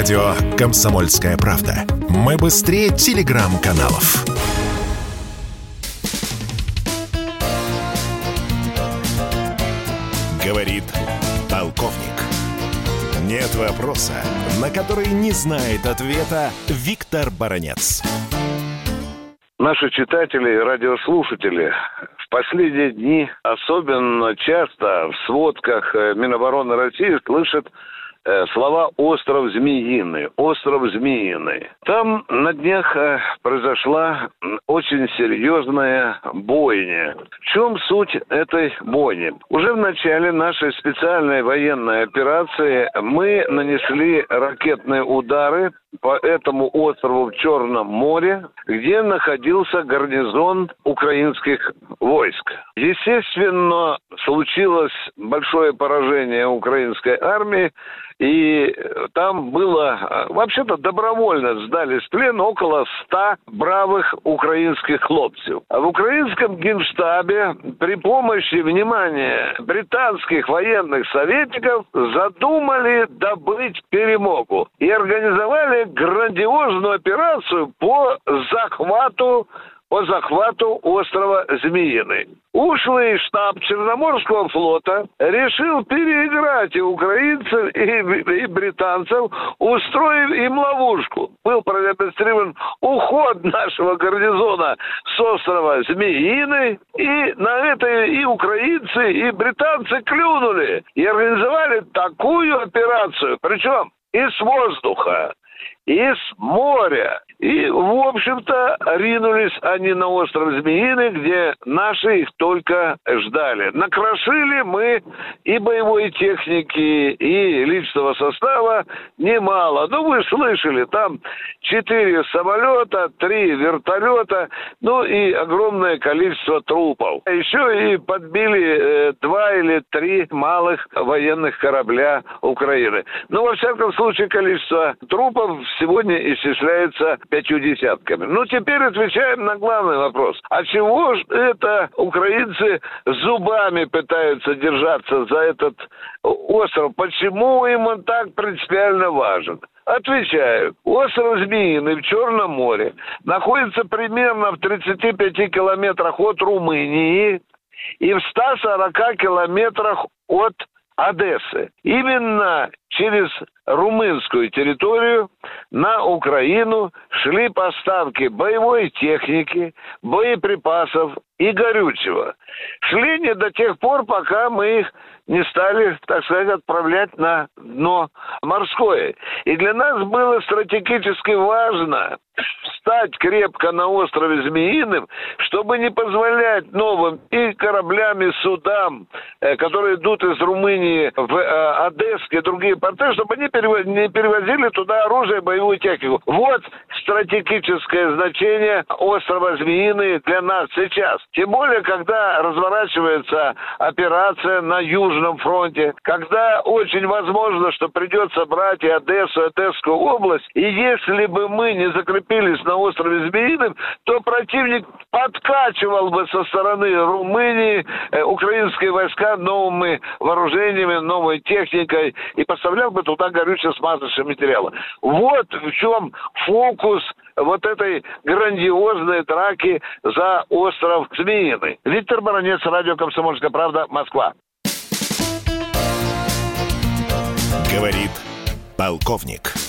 Радио «Комсомольская правда». Мы быстрее телеграм-каналов. Говорит полковник. Нет вопроса, на который не знает ответа Виктор Баранец. Наши читатели и радиослушатели в последние дни особенно часто в сводках э, Минобороны России слышат слова «остров Змеиный», «остров Змеиный». Там на днях э, произошла очень серьезная бойня. В чем суть этой бойни? Уже в начале нашей специальной военной операции мы нанесли ракетные удары по этому острову в Черном море, где находился гарнизон украинских войск. Естественно, случилось большое поражение украинской армии, и там было, вообще-то добровольно сдались в плен около ста бравых украинских хлопцев. А в украинском генштабе при помощи, внимания, британских военных советников задумали добыть перемогу и организовали грандиозную операцию по захвату по захвату острова Змеиный. Ушлый штаб Черноморского флота решил переиграть и украинцев, и, и британцев, устроив им ловушку. Был продемонстрирован уход нашего гарнизона с острова Змеиный, и на это и украинцы, и британцы клюнули и организовали такую операцию, причем из воздуха, из моря. И, в общем-то, ринулись они на остров Змеиный, где наши их только ждали. Накрошили мы и боевой техники, и личного состава немало. Ну, вы слышали, там четыре самолета, три вертолета, ну и огромное количество трупов. Еще и подбили э, два или три малых военных корабля Украины. Ну, во всяком случае, количество трупов сегодня исчисляется пятью десятками. Ну, теперь отвечаем на главный вопрос. А чего же это украинцы зубами пытаются держаться за этот остров? Почему им он так принципиально важен? Отвечаю. Остров Змеиный в Черном море находится примерно в 35 километрах от Румынии и в 140 километрах от Одессы. Именно через румынскую территорию на Украину шли поставки боевой техники, боеприпасов и горючего. Шли не до тех пор, пока мы их не стали, так сказать, отправлять на дно морское. И для нас было стратегически важно встать крепко на острове Змеиным, чтобы не позволять новым и кораблям, и судам, э, которые идут из Румынии в э, Одесск и другие порты, чтобы они не перевозили туда оружие, боевую технику. Вот стратегическое значение острова Змеиный для нас сейчас. Тем более, когда разворачивается операция на Южном фронте, когда очень возможно, что придется брать и Одессу, и Одесскую область, и если бы мы не закрепились на острове Змеиным, то противник подкачивал бы со стороны Румынии э, украинские войска новыми вооружениями, новой техникой и поставлял бы туда горюче-смазочные материалы. Вот в чем фокус вот этой грандиозной драки за остров Змеиный. Виктор Баранец, радио «Комсомольская правда», Москва. Говорит полковник.